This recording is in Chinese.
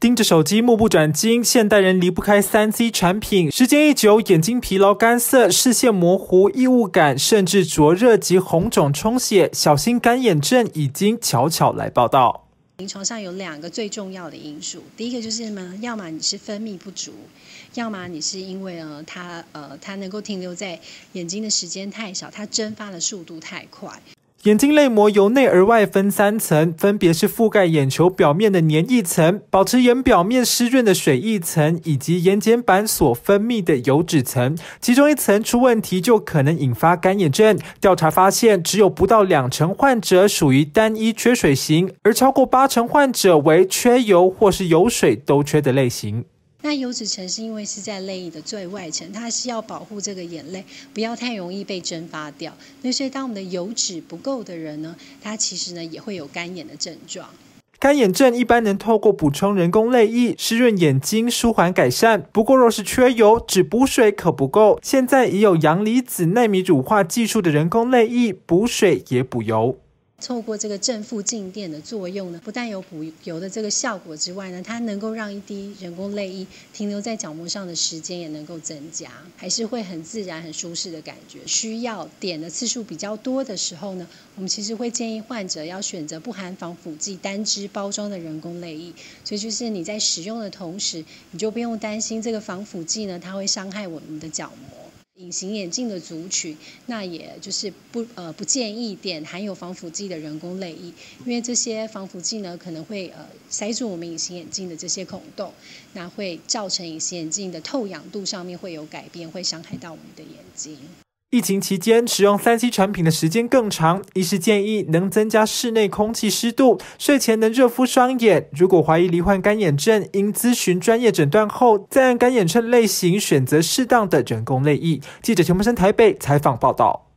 盯着手机目不转睛，现代人离不开三 C 产品。时间一久，眼睛疲劳、干涩、视线模糊、异物感，甚至灼热及红肿充血，小心干眼症已经悄悄来报道。临床上有两个最重要的因素，第一个就是呢，要么你是分泌不足，要么你是因为呃它呃它能够停留在眼睛的时间太少，它蒸发的速度太快。眼睛泪膜由内而外分三层，分别是覆盖眼球表面的黏液层、保持眼表面湿润的水液层，以及眼睑板所分泌的油脂层。其中一层出问题，就可能引发干眼症。调查发现，只有不到两成患者属于单一缺水型，而超过八成患者为缺油或是油水都缺的类型。那油脂层是因为是在泪液的最外层，它是要保护这个眼泪不要太容易被蒸发掉。那所以当我们的油脂不够的人呢，他其实呢也会有干眼的症状。干眼症一般能透过补充人工泪液湿润眼睛，舒缓改善。不过若是缺油，只补水可不够。现在已有阳离子纳米乳化技术的人工泪液，补水也补油。透过这个正负静电的作用呢，不但有补油的这个效果之外呢，它能够让一滴人工泪液停留在角膜上的时间也能够增加，还是会很自然、很舒适的感觉。需要点的次数比较多的时候呢，我们其实会建议患者要选择不含防腐剂、单支包装的人工泪液。所以就是你在使用的同时，你就不用担心这个防腐剂呢，它会伤害我们的角膜。隐形眼镜的族群，那也就是不呃不建议点含有防腐剂的人工泪液，因为这些防腐剂呢可能会呃塞住我们隐形眼镜的这些孔洞，那会造成隐形眼镜的透氧度上面会有改变，会伤害到我们的眼睛。疫情期间使用三 C 产品的时间更长，医师建议能增加室内空气湿度，睡前能热敷双眼。如果怀疑罹患干眼症，应咨询专业诊断后，再按干眼症类型选择适当的人工泪液。记者陈木生台北采访报道。